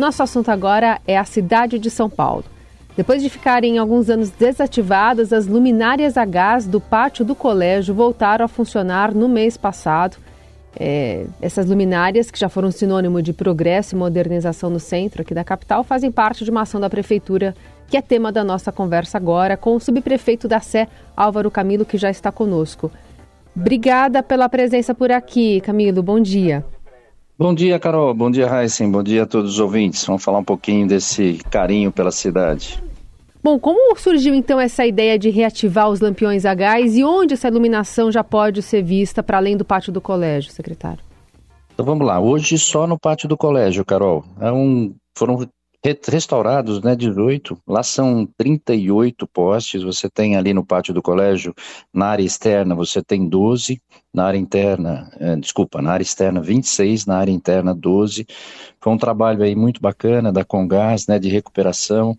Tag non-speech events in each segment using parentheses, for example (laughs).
Nosso assunto agora é a cidade de São Paulo. Depois de ficarem alguns anos desativadas, as luminárias a gás do pátio do colégio voltaram a funcionar no mês passado. É, essas luminárias, que já foram sinônimo de progresso e modernização no centro aqui da capital, fazem parte de uma ação da prefeitura que é tema da nossa conversa agora com o subprefeito da Sé, Álvaro Camilo, que já está conosco. Obrigada pela presença por aqui, Camilo. Bom dia. Bom dia, Carol. Bom dia, Heisen. Bom dia a todos os ouvintes. Vamos falar um pouquinho desse carinho pela cidade. Bom, como surgiu então essa ideia de reativar os lampiões a gás e onde essa iluminação já pode ser vista para além do pátio do colégio, secretário? Então vamos lá. Hoje só no pátio do colégio, Carol. É um, foram restaurados, né, 18. Lá são 38 postes. Você tem ali no pátio do colégio, na área externa, você tem 12. Na área interna, é, desculpa, na área externa 26, na área interna 12. Foi um trabalho aí muito bacana da Congás, né, de recuperação.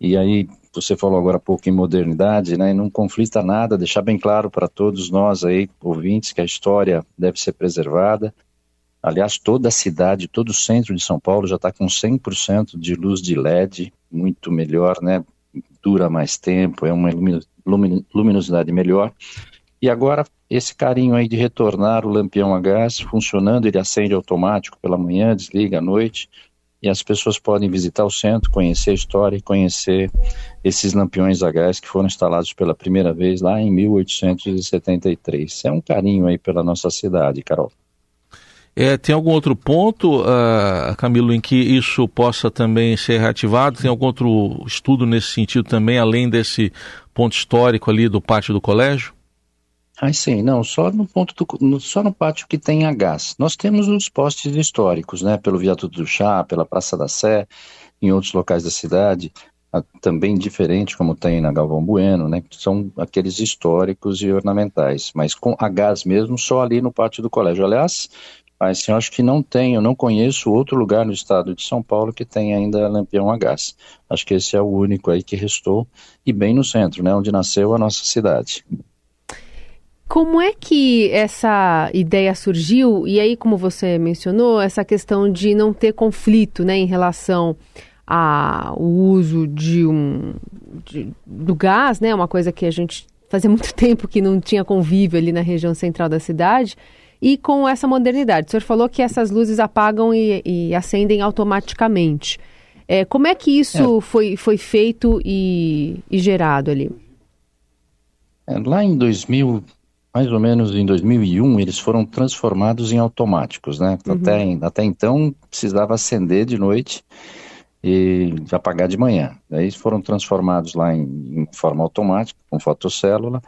E aí, você falou agora há pouco em modernidade, né? Não conflita nada, deixar bem claro para todos nós aí, ouvintes, que a história deve ser preservada. Aliás, toda a cidade, todo o centro de São Paulo já está com 100% de luz de LED, muito melhor, né? Dura mais tempo, é uma luminosidade melhor. E agora, esse carinho aí de retornar o lampião a gás funcionando, ele acende automático pela manhã, desliga à noite e as pessoas podem visitar o centro, conhecer a história e conhecer esses lampiões a gás que foram instalados pela primeira vez lá em 1873. É um carinho aí pela nossa cidade, Carol. É, tem algum outro ponto, uh, Camilo, em que isso possa também ser reativado? Tem algum outro estudo nesse sentido também, além desse ponto histórico ali do pátio do colégio? Ah, sim, não, só no ponto do, no, só no pátio que tem a gás. Nós temos os postes históricos, né, pelo Viaduto do Chá, pela Praça da Sé, em outros locais da cidade, também diferente como tem na Galvão Bueno, né, são aqueles históricos e ornamentais, mas com a gás mesmo só ali no pátio do colégio. Aliás, assim, eu acho que não tem, eu não conheço outro lugar no estado de São Paulo que tenha ainda lampião a gás. Acho que esse é o único aí que restou, e bem no centro, né, onde nasceu a nossa cidade. Como é que essa ideia surgiu? E aí, como você mencionou, essa questão de não ter conflito né, em relação ao uso de um de, do gás, né? Uma coisa que a gente fazia muito (laughs) tempo que não tinha convívio ali na região central da cidade. E com essa modernidade. O senhor falou que essas luzes apagam e, e acendem automaticamente. É, como é que isso é. Foi, foi feito e, e gerado ali? É, lá em 2000, mais ou menos em 2001, eles foram transformados em automáticos, né? Uhum. Até, até então precisava acender de noite e apagar de manhã. Daí foram transformados lá em, em forma automática, com fotocélula,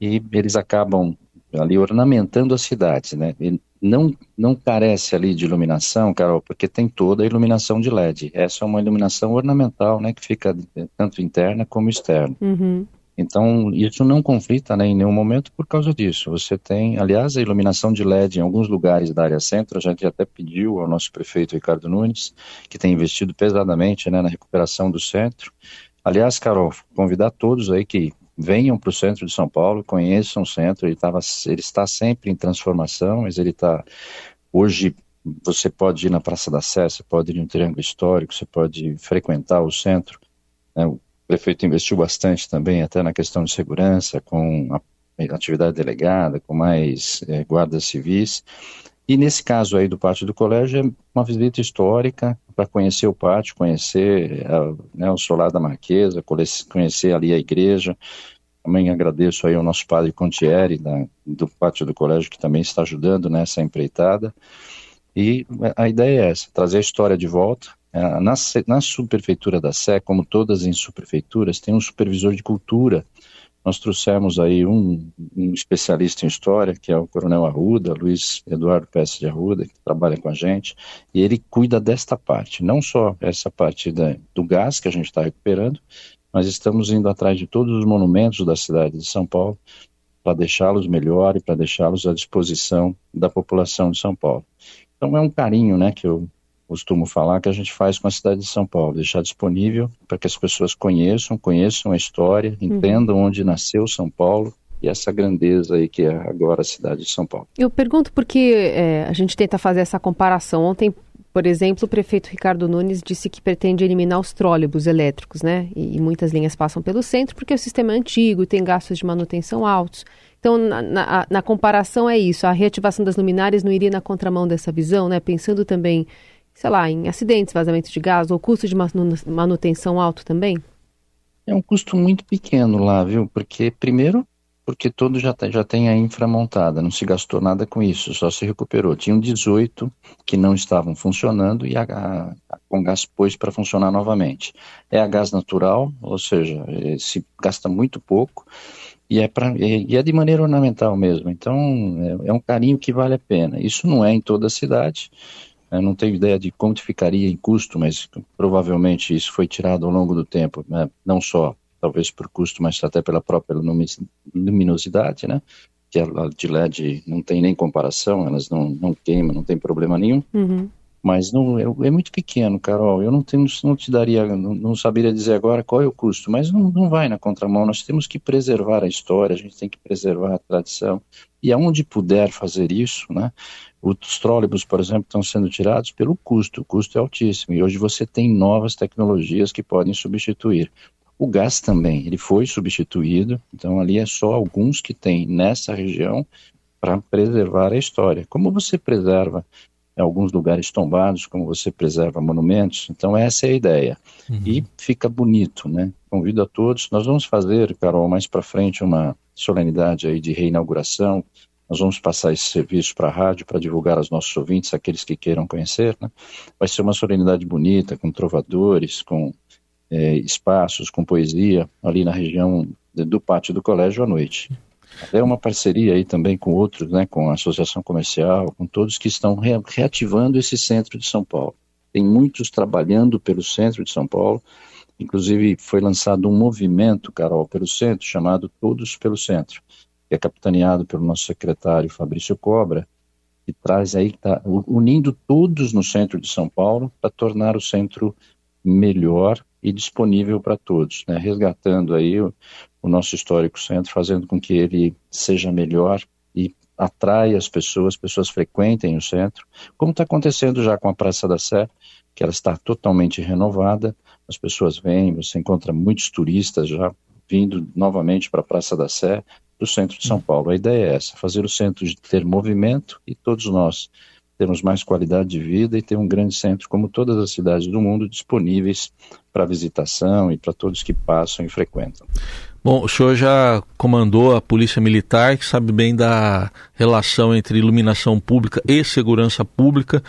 e eles acabam ali ornamentando as cidades, né? E não, não carece ali de iluminação, Carol, porque tem toda a iluminação de LED. Essa é uma iluminação ornamental, né? Que fica tanto interna como externa. Uhum. Então, isso não conflita né, em nenhum momento por causa disso. Você tem, aliás, a iluminação de LED em alguns lugares da área centro, a gente até pediu ao nosso prefeito Ricardo Nunes, que tem investido pesadamente né, na recuperação do centro. Aliás, Carol, convidar todos aí que venham para o centro de São Paulo, conheçam o centro, ele, tava, ele está sempre em transformação, mas ele está, hoje, você pode ir na Praça da Sé, você pode ir no Triângulo Histórico, você pode frequentar o centro, né, prefeito investiu bastante também, até na questão de segurança, com a atividade delegada, com mais é, guardas civis. E nesse caso aí do pátio do colégio, é uma visita histórica para conhecer o pátio, conhecer a, né, o solar da Marquesa, conhecer ali a igreja. Também agradeço aí ao nosso padre Contieri, da, do pátio do colégio, que também está ajudando nessa empreitada. E a ideia é essa, trazer a história de volta, é, na, na subprefeitura da Sé, como todas as subprefeituras, tem um supervisor de cultura. Nós trouxemos aí um, um, especialista em história, que é o Coronel Arruda, Luiz Eduardo Peça de Arruda, que trabalha com a gente, e ele cuida desta parte, não só essa parte da, do gás que a gente está recuperando, mas estamos indo atrás de todos os monumentos da cidade de São Paulo para deixá-los melhor e para deixá-los à disposição da população de São Paulo. Então é um carinho, né, que eu costumo falar que a gente faz com a cidade de São Paulo, deixar disponível para que as pessoas conheçam, conheçam a história, uhum. entendam uhum. onde nasceu São Paulo e essa grandeza aí que é agora a cidade de São Paulo. Eu pergunto porque é, a gente tenta fazer essa comparação. Ontem Por exemplo, o prefeito Ricardo Nunes disse que pretende eliminar os trólebus elétricos, né? E, e muitas linhas passam pelo centro porque o sistema é antigo e tem gastos de manutenção altos. Então, na, na, na, comparação é isso, a reativação das luminárias não iria na contramão dessa visão, né? Pensando também, sei lá, em acidentes, vazamentos de gás ou custo de manutenção alto também? É um custo muito pequeno lá, viu? Porque, primeiro, porque todo já, já tem a infra montada, não se gastou nada com isso, só se recuperou. Tinham 18 que não estavam funcionando e a, a, a Congás pôs para funcionar novamente. É a gás natural, ou seja, é, se gasta muito pouco e é, pra, e é de maneira ornamental mesmo. Então é, é, um carinho que vale a pena. Isso não é em toda a cidade. Eu não tenho ideia de quanto ficaria em custo, mas provavelmente isso foi tirado ao longo do tempo, né? não só talvez por custo, mas até pela própria luminosidade, né? Que a de LED não tem nem comparação, elas não, não queimam, não tem problema nenhum. Uhum. Mas não, é, é, muito pequeno, Carol. Eu não, tenho, não te daria, não, não saberia dizer agora qual é o custo, mas não, não vai na contramão. Nós temos que preservar a história, a gente tem que preservar a tradição. E aonde puder fazer isso, né? Os trólebus, por exemplo, estão sendo tirados pelo custo. O custo é altíssimo. E hoje você tem novas tecnologias que podem substituir. O gás também, ele foi substituído, então ali é só alguns que tem nessa região para preservar a história. Como você preserva alguns lugares tombados, como você preserva monumentos, então essa é a ideia. Uhum. E fica bonito, né? Convido a todos, nós vamos fazer, Carol, mais para frente uma solenidade aí de reinauguração, nós vamos passar esse serviço para a rádio para divulgar aos nossos ouvintes, aqueles que queiram conhecer. Né? Vai ser uma solenidade bonita, com trovadores, com é, espaços com poesia ali na região do pátio do colégio à noite. É uma parceria aí também com outros, né, com a Associação Comercial, com todos que estão re reativando esse centro de São Paulo. Tem muitos trabalhando pelo centro de São Paulo, inclusive foi lançado um movimento, Carol, pelo centro, chamado Todos pelo Centro, que é capitaneado pelo nosso secretário Fabrício Cobra, que traz aí, tá, unindo todos no centro de São Paulo para tornar o centro melhor e disponível para todos, né? resgatando aí o, o, nosso histórico centro, fazendo com que ele seja melhor e atraia as pessoas, pessoas frequentem o centro, como está acontecendo já com a Praça da Sé, que ela está totalmente renovada, as pessoas vêm, você encontra muitos turistas já vindo novamente para a Praça da Sé, do centro de São Paulo. A ideia é essa, fazer o centro de ter movimento e todos nós termos mais qualidade de vida e ter um grande centro, como todas as cidades do mundo, disponíveis para visitação e para todos que passam e frequentam. Bom, o senhor já comandou a Polícia Militar, que sabe bem da relação entre iluminação pública e segurança pública.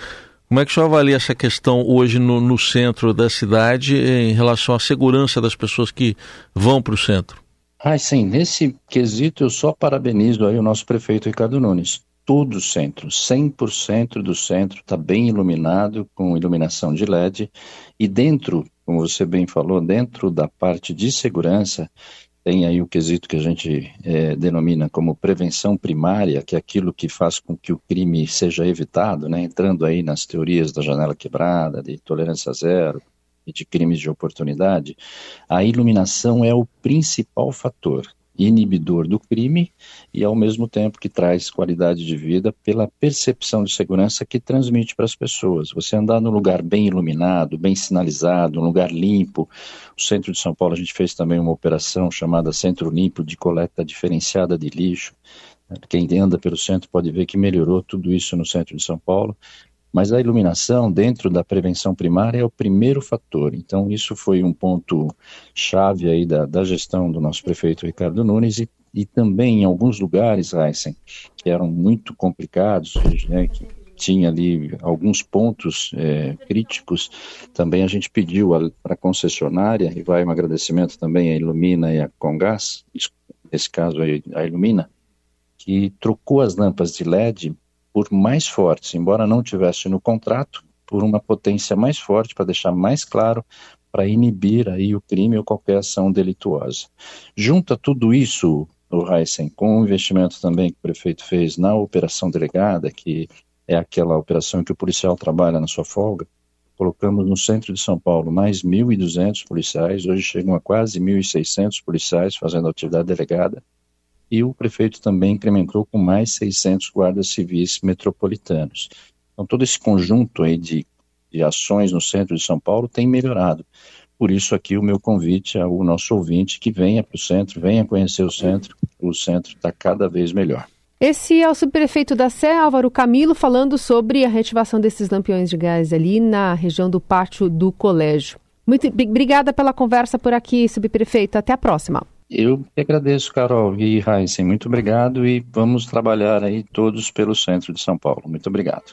Como é que o senhor avalia essa questão hoje no, no centro da cidade em relação à segurança das pessoas que vão para o centro? Ah, sim, nesse quesito eu só parabenizo aí o nosso prefeito Ricardo Nunes todo o centro, 100% do centro está bem iluminado com iluminação de LED e dentro, como você bem falou, dentro da parte de segurança tem aí o quesito que a gente é, denomina como prevenção primária, que é aquilo que faz com que o crime seja evitado, né? entrando aí nas teorias da janela quebrada, de tolerância zero e de crimes de oportunidade, a iluminação é o principal fator inibidor do crime e ao mesmo tempo que traz qualidade de vida pela percepção de segurança que transmite para as pessoas. Você andar num lugar bem iluminado, bem sinalizado, um lugar limpo. O centro de São Paulo a gente fez também uma operação chamada Centro Limpo de coleta diferenciada de lixo. Quem anda pelo centro pode ver que melhorou tudo isso no centro de São Paulo. Mas a iluminação, dentro da prevenção primária, é o primeiro fator. Então, isso foi um ponto chave aí da, da gestão do nosso prefeito Ricardo Nunes e, e também em alguns lugares, Heisen, que eram muito complicados, né, que tinha ali alguns pontos é, críticos, também a gente pediu para a concessionária, e vai um agradecimento também à Ilumina e à Congás, nesse caso a Ilumina, que trocou as lâmpadas de LED por mais fortes, embora não tivesse no contrato, por uma potência mais forte para deixar mais claro para inibir aí o crime ou qualquer ação delituosa. Junta tudo isso, o Heisen, com o investimento também que o prefeito fez na operação delegada, que é aquela operação que o policial trabalha na sua folga, colocamos no centro de São Paulo mais 1.200 policiais, hoje chegam a quase 1.600 policiais fazendo atividade delegada, e o prefeito também incrementou com mais 600 guardas civis metropolitanos. Então, todo esse conjunto aí de de ações no centro de São Paulo tem melhorado. Por isso aqui o meu convite ao nosso ouvinte que venha para o centro, venha conhecer o centro, o centro está cada vez melhor. Esse é o subprefeito da Sé, Álvaro Camilo, falando sobre a reativação desses lampiões de gás ali na região do pátio do colégio. Muito obrigada pela conversa por aqui, subprefeito. Até a próxima. Eu que agradeço, Carol e Heisen. Muito obrigado e vamos trabalhar aí todos pelo centro de São Paulo. Muito obrigado.